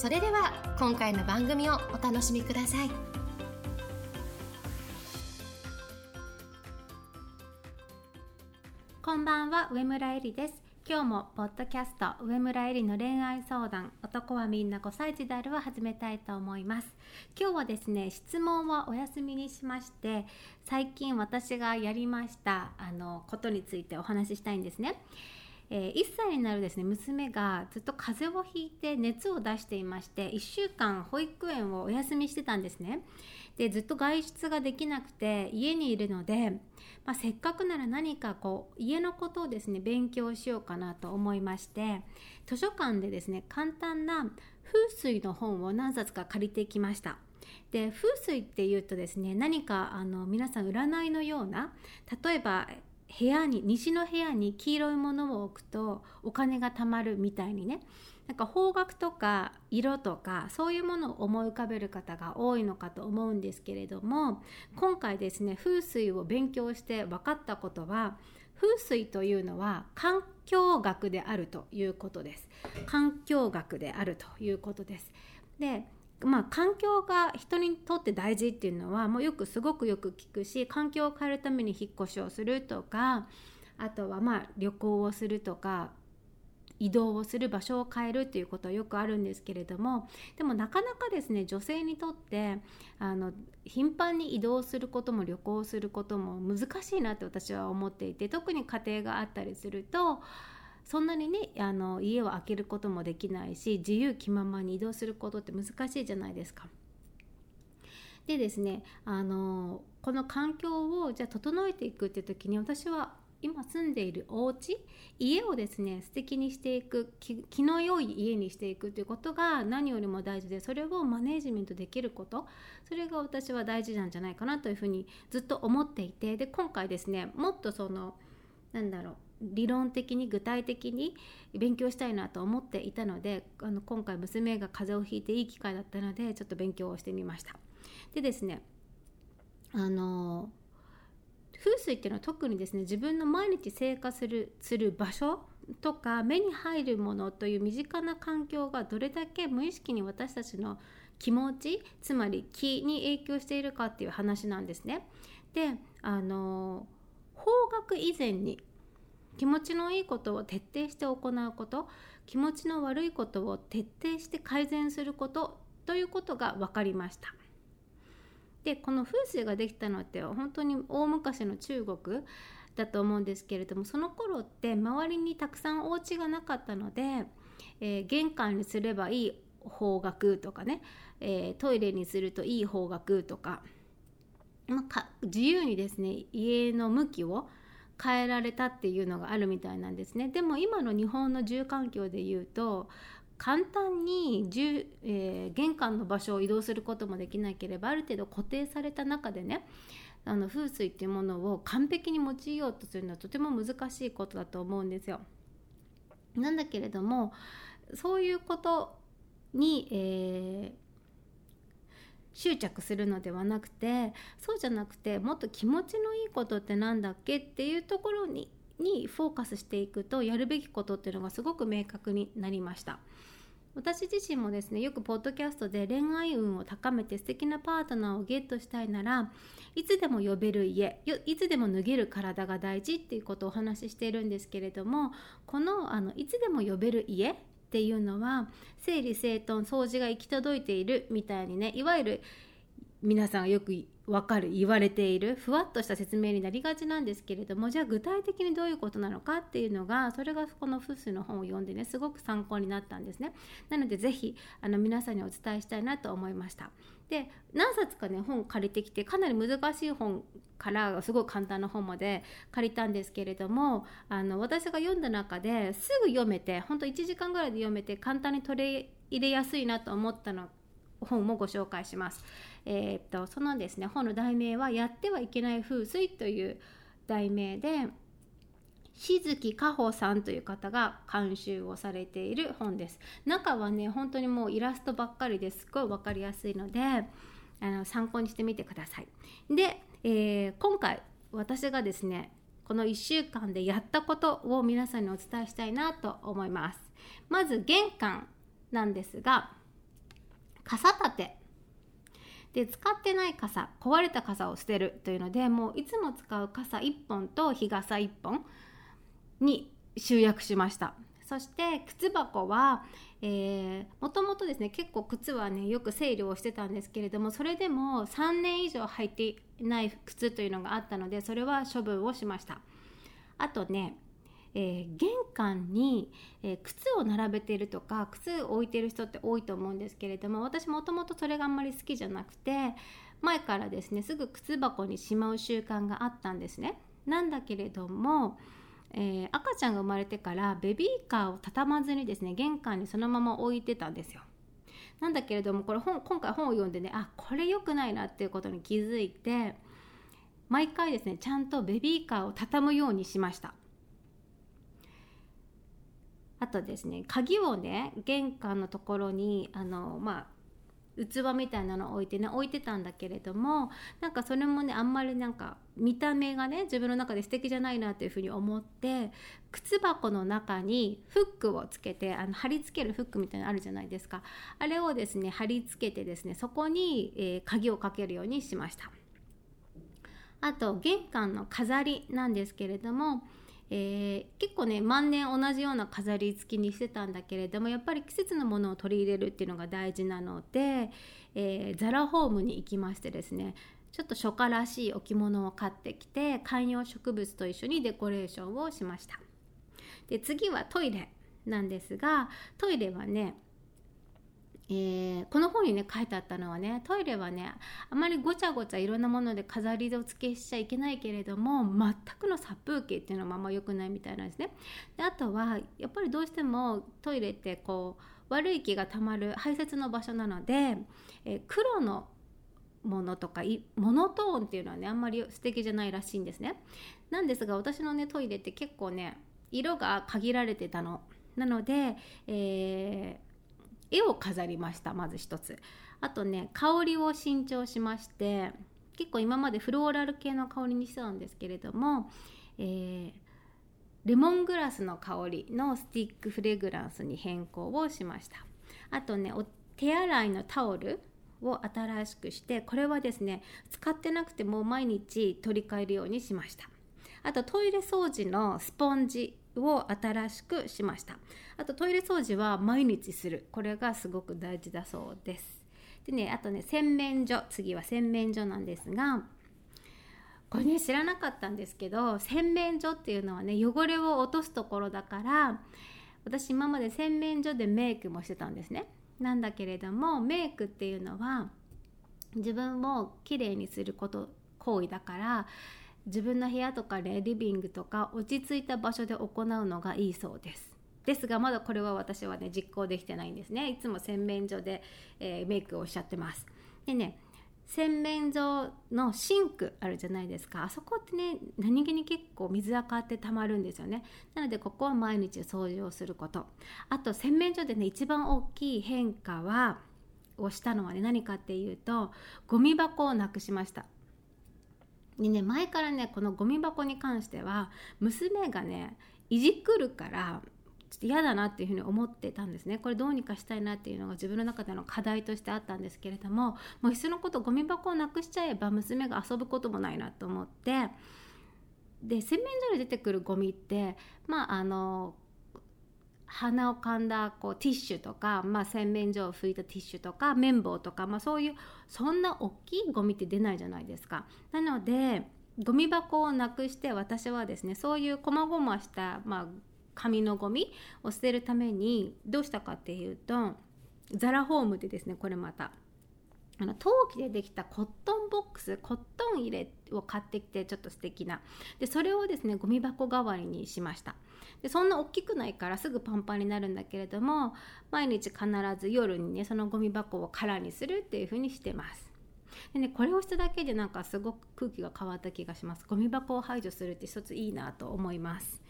それでは今回の番組をお楽しみください。こんばんは上村えりです。今日もポッドキャスト上村えりの恋愛相談男はみんな5歳児であるを始めたいと思います。今日はですね質問はお休みにしまして最近私がやりましたあのことについてお話ししたいんですね。えー、1歳になるですね娘がずっと風邪をひいて熱を出していまして1週間保育園をお休みしてたんですね。でずっと外出ができなくて家にいるので、まあ、せっかくなら何かこう家のことをですね勉強しようかなと思いまして図書館でですね簡単な風水の本を何冊か借りてきました。で風水っていうとですね何かあの皆さん占いのような例えば部屋に西の部屋に黄色いものを置くとお金が貯まるみたいにね。なんか方角とか色とかそういうものを思い浮かべる方が多いのかと思うんですけれども今回ですね風水を勉強して分かったことは風水というのは環境学であるということです。環境学であるということです。でまあ、環境が人にとって大事っていうのはもうよくすごくよく聞くし環境を変えるために引っ越しをするとかあとはまあ旅行をするとか移動をする場所を変えるっていうことはよくあるんですけれどもでもなかなかですね女性にとってあの頻繁に移動することも旅行することも難しいなって私は思っていて特に家庭があったりするとそんなにねあの家を空けることもできないし自由気ままに移動することって難しいじゃないですか。でですねあのこの環境をじゃあ整えていくって時に私は今住んでいるお家家をですね素敵にしていく気の良い家にしていくということが何よりも大事でそれをマネージメントできることそれが私は大事なんじゃないかなというふうにずっと思っていてで今回ですねもっとそのなんだろう理論的に具体的に勉強したいなと思っていたのであの今回娘が風邪をひいていい機会だったのでちょっと勉強をしてみましたでですねあの風水っていうのは特にですね自分の毎日生活するする場所とか目に入るものという身近な環境がどれだけ無意識に私たちの気持ちつまり気に影響しているかっていう話なんですね。であの方角以前に気持ちのいいことを徹底して行うこと気持ちの悪いことを徹底して改善することということが分かりました。でこの風水ができたのって本当に大昔の中国だと思うんですけれどもその頃って周りにたくさんお家がなかったので、えー、玄関にすればいい方角とかね、えー、トイレにするといい方角とか,、まあ、か自由にですね家の向きを変えられたっていうのがあるみたいなんですねでも今の日本の住環境でいうと簡単に住、えー、玄関の場所を移動することもできなければある程度固定された中でねあの風水っていうものを完璧に用いようとするのはとても難しいことだと思うんですよ。なんだけれどもそういうことに、えー執着するのではなくてそうじゃなくてもっと気持ちのいいことって何だっけっていうところににフォーカスしていくとやるべきことっていうのがすごく明確になりました。私自身もですねよくポッドキャストで恋愛運を高めて素敵なパートナーをゲットしたいならいつでも呼べる家いつでも脱げる体が大事っていうことをお話ししているんですけれどもこのあのいつでも呼べる家っていうのは整理整頓掃除が行き届いているみたいにねいわゆる皆さんがよく分かる言われているふわっとした説明になりがちなんですけれどもじゃあ具体的にどういうことなのかっていうのがそれがこのフスの本を読んでねすごく参考になったんですね。なので是非あの皆さんにお伝えしたいなと思いました。で何冊かね本借りてきてかなり難しい本からすごい簡単な本まで借りたんですけれどもあの私が読んだ中ですぐ読めてほんと1時間ぐらいで読めて簡単に取り入れやすいなと思ったの本もご紹介します。えー、っとそのですね本の題名は「やってはいけない風水」という題名でしずきかほさんという方が監修をされている本です。中はね本当にもうイラストばっかりです。ごい分かりやすいのであの参考にしてみてください。で、えー、今回私がですねこの1週間でやったことを皆さんにお伝えしたいなと思います。まず玄関なんですが傘立て。で使ってない傘壊れた傘を捨てるというのでもういつも使う傘1本と日傘1本に集約しました。そして靴箱はもともとですね結構靴はねよく整理をしてたんですけれどもそれでも3年以上履いていない靴というのがあったのでそれは処分をしました。あとねえー、玄関に、えー、靴を並べてるとか靴を置いてる人って多いと思うんですけれども私もともとそれがあんまり好きじゃなくて前からですねすぐ靴箱にしまう習慣があったんですね。なんだけれども、えー、赤ちゃんが生まれてからベビーカーを畳まずにですね玄関にそのまま置いてたんですよ。なんだけれどもこれ本今回本を読んでねあこれ良くないなっていうことに気づいて毎回ですねちゃんとベビーカーを畳むようにしました。あとですね鍵をね玄関のところにあのまあ器みたいなの置いてね置いてたんだけれどもなんかそれもねあんまりなんか見た目がね自分の中で素敵じゃないなっていうふうに思って靴箱の中にフックをつけてあの貼り付けるフックみたいなのあるじゃないですか。あれをですね貼り付けてですねそこに、えー、鍵をかけるようにしました。あと玄関の飾りなんですけれどもえー、結構ね万年同じような飾り付きにしてたんだけれどもやっぱり季節のものを取り入れるっていうのが大事なので、えー、ザラホームに行きましてですねちょっと初夏らしい置物を買ってきて観葉植物と一緒にデコレーションをしました。で次はトイレなんですがトイレはねえー、この本にね書いてあったのはねトイレはねあまりごちゃごちゃいろんなもので飾りを付けしちゃいけないけれども全くの殺風景っていうのはあんま良くないみたいなんですね。であとはやっぱりどうしてもトイレってこう悪い気がたまる排泄の場所なので、えー、黒のものとかモノトーンっていうのはねあんまり素敵じゃないらしいんですね。なんですが私のねトイレって結構ね色が限られてたの。なので、えー絵を飾りましたまず一つ。あとね香りを新調しまして結構今までフローラル系の香りにしてたんですけれども、えー、レモングラスの香りのスティックフレグランスに変更をしました。あとねお手洗いのタオルを新しくしてこれはですね使ってなくても毎日取り替えるようにしました。あとトイレ掃除のスポンジを新しくしました。あとトイレ掃除は毎日する。これがすごく大事だそうです。でねあとね洗面所。次は洗面所なんですがこれね知らなかったんですけど洗面所っていうのはね汚れを落とすところだから私今まで洗面所でメイクもしてたんですね。なんだけれどもメイクっていうのは自分をきれいにすること行為だから自分の部屋とかねリビングとか落ち着いた場所で行うのがいいそうです。ですがまだこれは私はね実行できてないんですね。いつも洗面所で、えー、メイクをしちゃってます。でね洗面所のシンクあるじゃないですか。あそこってね何気に結構水垢ってたまるんですよね。なのでここは毎日掃除をすること。あと洗面所でね一番大きい変化はをしたのはね何かっていうとゴミ箱をなくしました。でね前からねこのゴミ箱に関しては娘がねいじくるからちょっと嫌だなっていうふうに思ってたんですね。これどうにかしたいなっていうのが自分の中での課題としてあったんですけれどももういっそのことゴミ箱をなくしちゃえば娘が遊ぶこともないなと思ってで洗面所で出てくるゴミってまああの鼻をかんだこうティッシュとか、まあ、洗面所を拭いたティッシュとか綿棒とか、まあ、そういうそんな大きいゴミって出ないじゃないですか。なのでゴミ箱をなくして私はですねそういう細々した、まあ、紙のゴミを捨てるためにどうしたかっていうとザラホームでですねこれまたあの陶器でできたコットンボックスコットン入れを買ってきてちょっと素敵な。でそれをですねゴミ箱代わりにしました。でそんな大きくないからすぐパンパンになるんだけれども毎日必ず夜にねそのゴミ箱を空にするっていう風にしてます。でねこれをしただけでなんかすごく空気が変わった気がします。ゴミ箱を排除するって一ついいなと思います。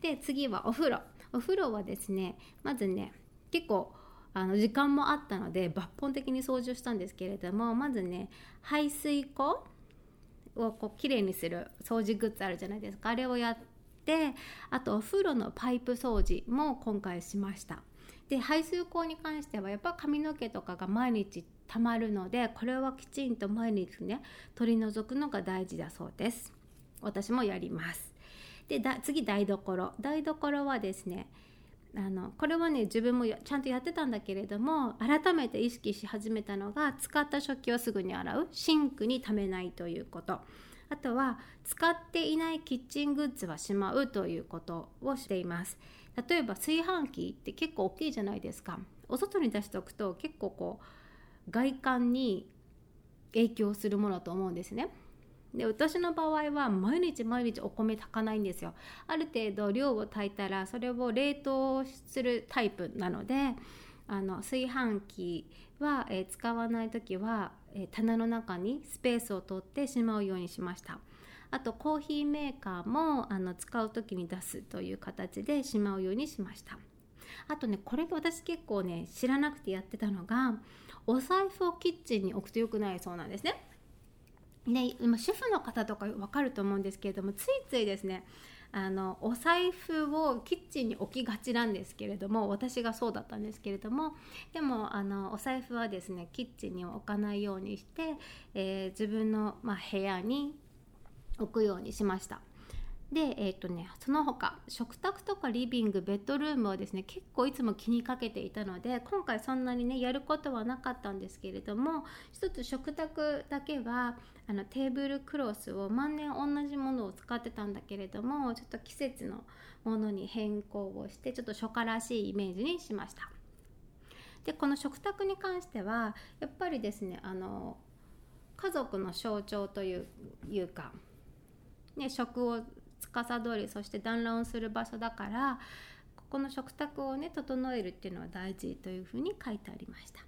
で次はお風呂。お風呂はですねまずね結構あの時間もあったので抜本的に掃除をしたんですけれどもまずね排水溝をこうきれいにする掃除グッズあるじゃないですか。あれをやってあとお風呂のパイプ掃除も今回しました。で排水溝に関してはやっぱ髪の毛とかが毎日たまるのでこれはきちんと毎日ね取り除くのが大事だそうです。私もやります。で次台所。台所はですねあのこれはね自分もちゃんとやってたんだけれども改めて意識し始めたのが使った食器をすぐに洗う。シンクに溜めないということ。あとは使っていないキッチングッズはしまうということをしています。例えば炊飯器って結構大きいじゃないですか。お外に出しておくと結構こう外観に影響するものだと思うんですね。で私の場合は毎日毎日お米炊かないんですよ。ある程度量を炊いたらそれを冷凍するタイプなのであの炊飯器は、えー、使わない時は、えー、棚の中にスペースを取ってしまうようにしました。あとコーヒーメーカーもあの使う時に出すという形でしまうようにしました。あとねこれ私結構ね知らなくてやってたのがお財布をキッチンに置くと良くないそうなんですね。ね、今主婦の方とか分かると思うんですけれどもついついですねあのお財布をキッチンに置きがちなんですけれども私がそうだったんですけれどもでもあのお財布はですねキッチンには置かないようにして、えー、自分の、まあ、部屋に置くようにしました。で、えーとね、その他食卓とかリビングベッドルームはですね結構いつも気にかけていたので今回そんなにねやることはなかったんですけれども一つ食卓だけはあのテーブルクロスを万年同じものを使ってたんだけれどもちょっと季節のものに変更をしてちょっと初夏らしいイメージにしました。でこの食卓に関してはやっぱりですねあの家族の象徴というか、ね、食を司りそして団らんをする場所だからここの食卓をね整えるっていうのは大事というふうに書いてありました。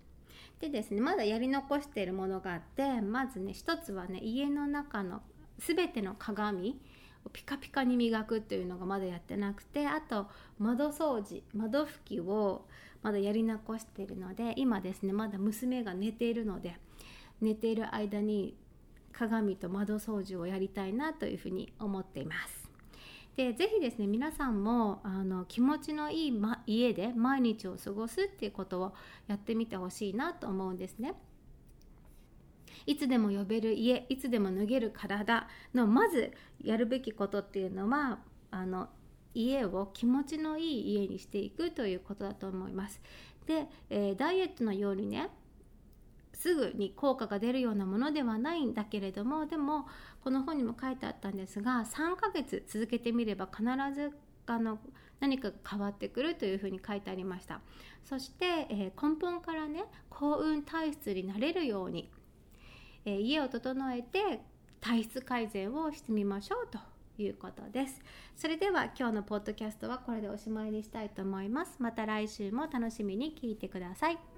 でですねまだやり残しているものがあってまずね一つはね家の中の全ての鏡をピカピカに磨くっていうのがまだやってなくてあと窓掃除窓拭きをまだやり残しているので今ですねまだ娘が寝ているので寝ている間に鏡と窓掃除をやりたいなというふうに思っています。でぜひですね皆さんもあの気持ちのいい、ま、家で毎日を過ごすっていうことをやってみてほしいなと思うんですね。いつでも呼べる家いつでも脱げる体のまずやるべきことっていうのはあの家を気持ちのいい家にしていくということだと思います。で、えー、ダイエットのようにねすぐに効果が出るようなものではないんだけれどもでもこの本にも書いてあったんですが3ヶ月続けてみれば必ずあの何か変わってくるというふうに書いてありました。そして、えー、根本からね幸運体質になれるように、えー、家を整えて体質改善をしてみましょうということです。それでは今日のポッドキャストはこれでおしまいにしたいと思います。また来週も楽しみに聞いてください。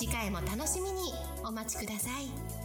次回も楽しみにお待ちください。